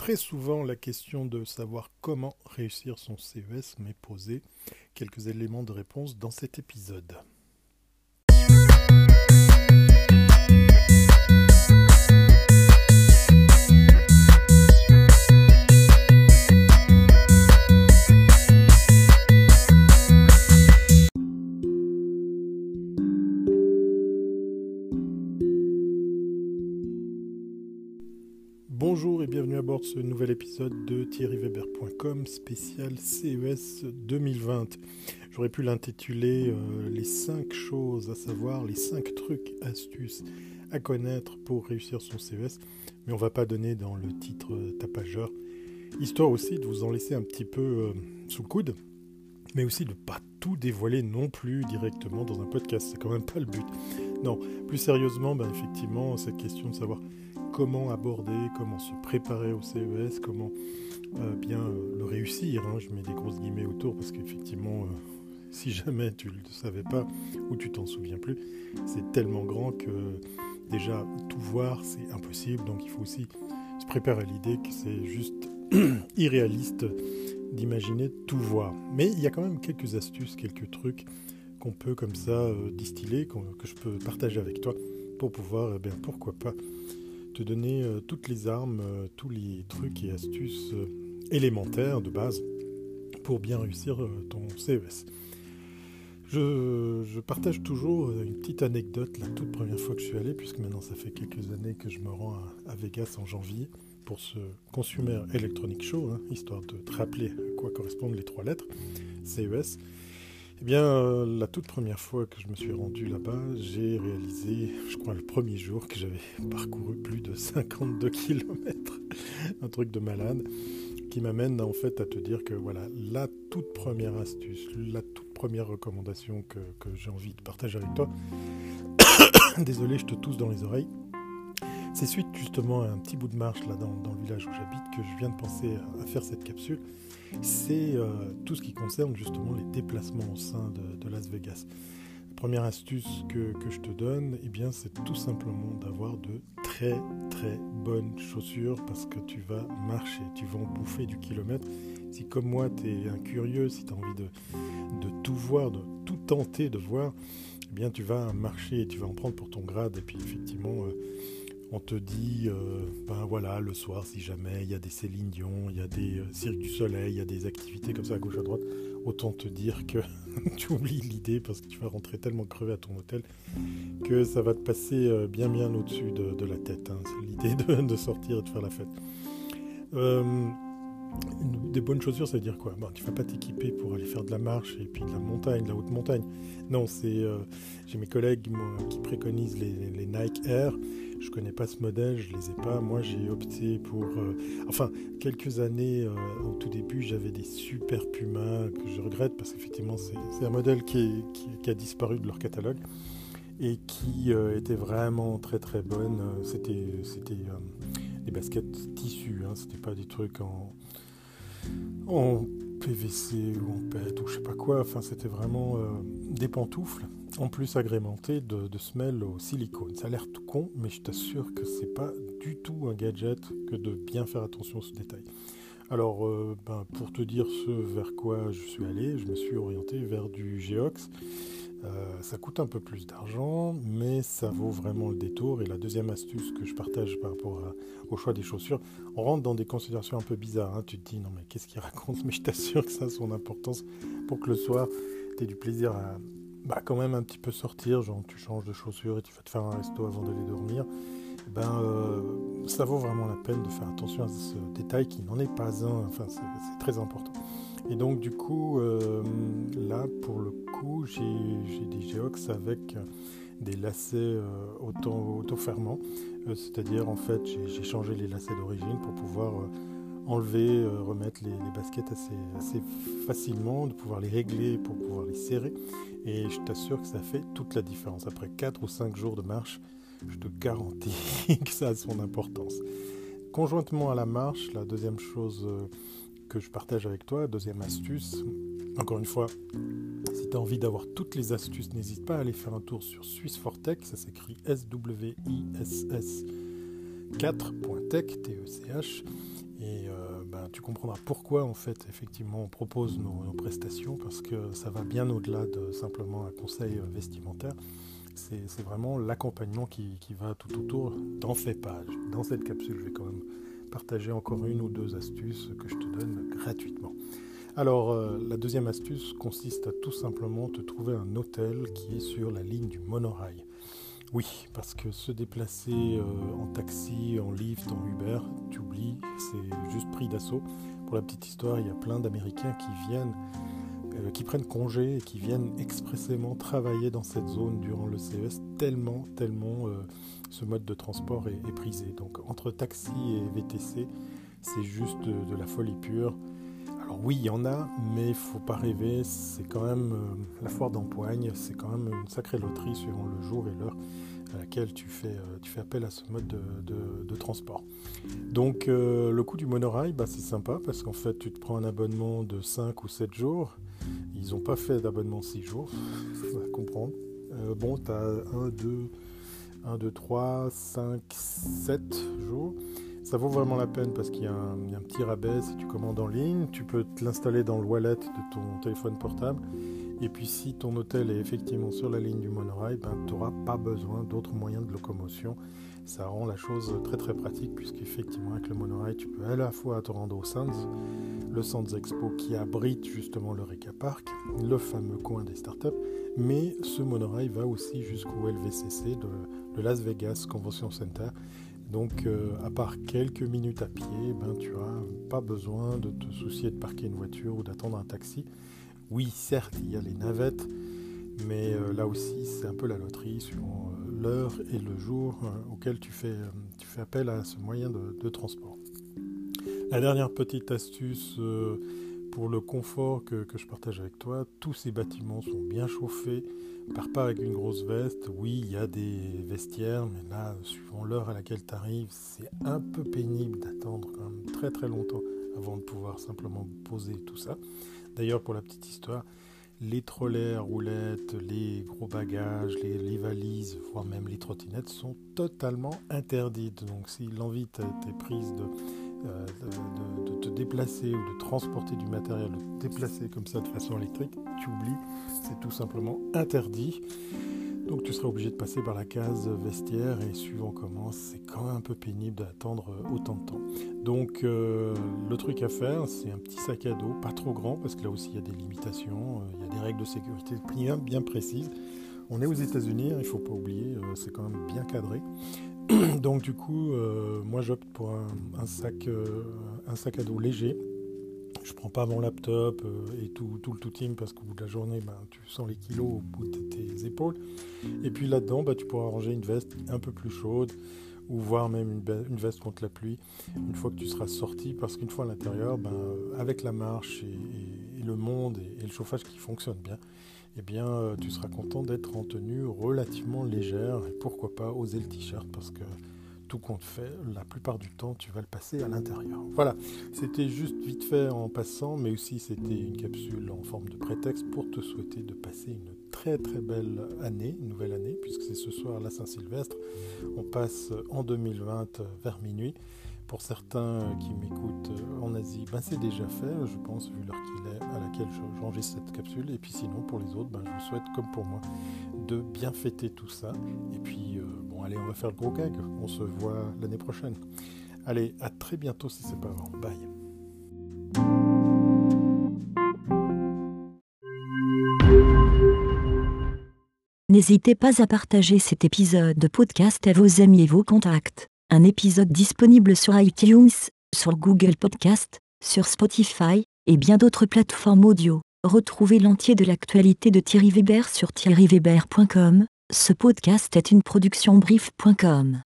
Très souvent, la question de savoir comment réussir son CES m'est posée. Quelques éléments de réponse dans cet épisode. Bonjour et bienvenue à bord de ce nouvel épisode de thierryweber.com spécial CES 2020. J'aurais pu l'intituler euh, Les 5 choses à savoir, les 5 trucs, astuces à connaître pour réussir son CES, mais on va pas donner dans le titre euh, tapageur, histoire aussi de vous en laisser un petit peu euh, sous le coude, mais aussi de pas tout dévoiler non plus directement dans un podcast, c'est quand même pas le but. Non, plus sérieusement, ben effectivement, cette question de savoir comment aborder, comment se préparer au CES, comment euh, bien euh, le réussir. Hein. Je mets des grosses guillemets autour parce qu'effectivement, euh, si jamais tu ne le savais pas ou tu t'en souviens plus, c'est tellement grand que déjà tout voir c'est impossible. Donc il faut aussi se préparer à l'idée que c'est juste irréaliste d'imaginer tout voir. Mais il y a quand même quelques astuces, quelques trucs qu'on peut comme ça distiller, que je peux partager avec toi pour pouvoir, eh pourquoi pas, te donner euh, toutes les armes, euh, tous les trucs et astuces euh, élémentaires de base pour bien réussir ton CES. Je, partage toujours une petite anecdote la toute première fois que je suis allé, puisque maintenant ça fait quelques années que je me rends à, Vegas en janvier pour ce Consumer Electronic Show, hein, histoire de te rappeler à quoi correspondent les trois lettres, CES. Eh bien, euh, la toute première fois que je me suis rendu là-bas, j'ai réalisé, je crois le premier jour, que j'avais parcouru plus de 52 km. Un truc de malade qui m'amène en fait à te dire que voilà, la toute première astuce, la toute première recommandation que, j'ai envie de partager avec toi, désolé, je te tousse dans les oreilles, c'est suite justement à un petit bout de marche là dans, le village où j'habite que je viens de penser à faire cette capsule c'est euh, tout ce qui concerne justement les déplacements au sein de, Las Vegas. La première astuce que, je te donne, eh bien, c'est tout simplement d'avoir de très très bonnes chaussures parce que tu vas marcher, tu vas en bouffer du kilomètre. Si comme moi, tu es un curieux, si tu as envie de, de, tout voir, de tout tenter de voir, eh bien, tu vas marcher et tu vas en prendre pour ton grade. Et puis, effectivement, euh, on te dit, euh, ben voilà, le soir, si jamais il y a des Céline Dion, il y a des euh, Cirque du Soleil, il y a des activités comme ça à gauche à droite, autant te dire que tu oublies l'idée parce que tu vas rentrer tellement crevé à ton hôtel que ça va te passer euh, bien bien au-dessus de, la tête. Hein. L'idée de, sortir et de faire la fête. des bonnes chaussures, ça veut dire quoi? Bon, Tu ne vas pas t'équiper pour aller faire de la marche et puis de la montagne, de la haute montagne. Non, c'est j'ai mes collègues qui préconisent les Nike Air je connais pas ce modèle, je les ai pas. Moi, j'ai opté pour. Euh, enfin, quelques années euh, au tout début, j'avais des super Puma que je regrette parce qu'effectivement, c'est un modèle qui, a disparu de leur catalogue et qui euh, était vraiment très très bonne. C'était des baskets tissus, hein, c'était pas des trucs en PVC ou en PET ou je sais pas quoi. Enfin, c'était vraiment des pantoufles en plus agrémenté de, semelles au silicone. Ça a l'air tout con, mais je t'assure que c'est pas du tout un gadget que de bien faire attention à ce détail. Alors, euh, ben, pour te dire ce vers quoi je suis allé, je me suis orienté vers du Geox. Euh, ça coûte un peu plus d'argent, mais ça vaut vraiment le détour. Et la deuxième astuce que je partage par rapport au choix des chaussures, on rentre dans des considérations un peu bizarres. Hein. Tu te dis, non mais qu'est-ce qu'il raconte? Mais je t'assure que ça a son importance pour que le soir, tu aies du plaisir à, bah, quand même un petit peu sortir, genre tu changes de chaussures et tu vas te faire un resto avant d'aller dormir, ben, euh, ça vaut vraiment la peine de faire attention à ce détail qui n'en est pas un, enfin c'est très important. Et donc du coup, euh, là pour le coup, j'ai des Geox avec des lacets euh, auto-fermants, c'est-à-dire en fait j'ai changé les lacets d'origine pour pouvoir enlever, remettre les, les baskets assez, assez, facilement, de pouvoir les régler pour pouvoir les serrer. Et je t'assure que ça fait toute la différence. Après 4 ou 5 jours de marche, je te garantis que ça a son importance. Conjointement à la marche, la deuxième chose euh, que je partage avec toi, deuxième astuce, encore une fois, si tu as envie d'avoir toutes les astuces, n'hésite pas à aller faire un tour sur SwissForTech, ça s'écrit S-W-I-S-S 4.tech, T-E-C-H. Et ben, tu comprendras pourquoi en fait effectivement on propose nos, prestations parce que ça va bien au-delà de simplement un conseil vestimentaire. C'est vraiment l'accompagnement qui, va tout autour dans ces pages. Dans cette capsule, je vais quand même partager encore une ou deux astuces que je te donne gratuitement. Alors, euh, la deuxième astuce consiste à tout simplement te trouver un hôtel qui est sur la ligne du monorail. Oui, parce que se déplacer euh, en taxi, en lift, en Uber, tu oublies, c'est juste pris d'assaut. Pour la petite histoire, il y a plein d'Américains qui viennent, euh, qui prennent congé et qui viennent expressément travailler dans cette zone durant le CES, tellement, tellement ce mode de transport est, prisé. Donc entre taxi et VTC, c'est juste de, la folie pure. Alors oui, il y en a, mais il faut pas rêver, c'est quand même euh, la foire d'empoigne, c'est quand même une sacrée loterie suivant le jour et l'heure à laquelle tu fais, euh, appel à ce mode de, transport. Donc euh, le coût du monorail, bah, c'est sympa parce qu'en fait tu te prends un abonnement de 5 ou 7 jours. Ils n'ont pas fait d'abonnement 6 jours, faut comprendre. bon, tu as 1, 2, 1, 2, 3, 5, 7 jours. Ça vaut vraiment la peine parce qu'il y, a un petit rabais si tu commandes en ligne. Tu peux l'installer dans le wallet de ton téléphone portable. Et puis si ton hôtel est effectivement sur la ligne du monorail, ben, tu n'auras pas besoin d'autres moyens de locomotion. Ça rend la chose très très pratique puisqu'effectivement avec le monorail tu peux à la fois te rendre au Sands, le Sands Expo qui abrite justement le Reka Park, le fameux coin des startups, mais ce monorail va aussi jusqu'au LVCC de, Las Vegas Convention Center. Donc, euh, à part quelques minutes à pied, ben, tu n'as pas besoin de te soucier de parquer une voiture ou d'attendre un taxi. Oui, certes, il y a les navettes, mais euh, là aussi, c'est un peu la loterie sur euh, l'heure et le jour auquel tu fais, tu fais appel à ce moyen de, transport. La dernière petite astuce pour le confort que, je partage avec toi, tous ces bâtiments sont bien chauffés. Pars pas avec une grosse veste. Oui, il y a des vestiaires, mais là, suivant l'heure à laquelle tu arrives, c'est un peu pénible d'attendre quand même très très longtemps avant de pouvoir simplement poser tout ça. D'ailleurs, pour la petite histoire, les trolleys roulettes, les gros bagages, les, valises, voire même les trottinettes sont totalement interdites. Donc si l'envie t'est prise de euh, de, te déplacer ou de transporter du matériel, de te déplacer comme ça de façon électrique, tu oublies, c'est tout simplement interdit. Donc tu seras obligé de passer par la case vestiaire et suivant comment, c'est quand même un peu pénible d'attendre autant de temps. Donc euh, le truc à faire, c'est un petit sac à dos, pas trop grand parce que là aussi il y a des limitations, euh, il y a des règles de sécurité bien, précises. On est aux États-Unis, hein, il ne faut pas oublier, c'est quand même bien cadré. Donc du coup, euh, moi j'opte pour un, sac, euh, un sac à dos léger. Je prends pas mon laptop euh, et tout, le tout team parce qu'au bout de la journée, ben, tu sens les kilos au bout de tes épaules. Et puis là-dedans, ben, tu pourras ranger une veste un peu plus chaude ou voire même une, veste contre la pluie une fois que tu seras sorti parce qu'une fois à l'intérieur, ben, avec la marche et, le monde et, le chauffage qui fonctionne bien, eh bien, euh, tu seras content d'être en tenue relativement légère et pourquoi pas oser le t-shirt parce que tout compte fait, la plupart du temps, tu vas le passer à l'intérieur. Voilà, c'était juste vite fait en passant, mais aussi c'était une capsule en forme de prétexte pour te souhaiter de passer une très très belle année, nouvelle année, puisque c'est ce soir la Saint-Sylvestre. On passe en 2020 vers minuit. Pour certains qui m'écoutent en Asie, ben c'est déjà fait, je pense, vu l'heure qu'il est à laquelle j'enregistre cette capsule. Et puis sinon, pour les autres, ben, je vous souhaite, comme pour moi, de bien fêter tout ça. Et puis, euh, bon, allez, on va faire le gros gag. On se voit l'année prochaine. Allez, à très bientôt si c'est pas avant. Bye. N'hésitez pas à partager cet épisode de podcast à vos amis et vos contacts. Un épisode disponible sur iTunes, sur Google Podcast, sur Spotify et bien d'autres plateformes audio. Retrouvez l'entier de l'actualité de Thierry Weber sur thierryweber.com. Ce podcast est une production brief.com.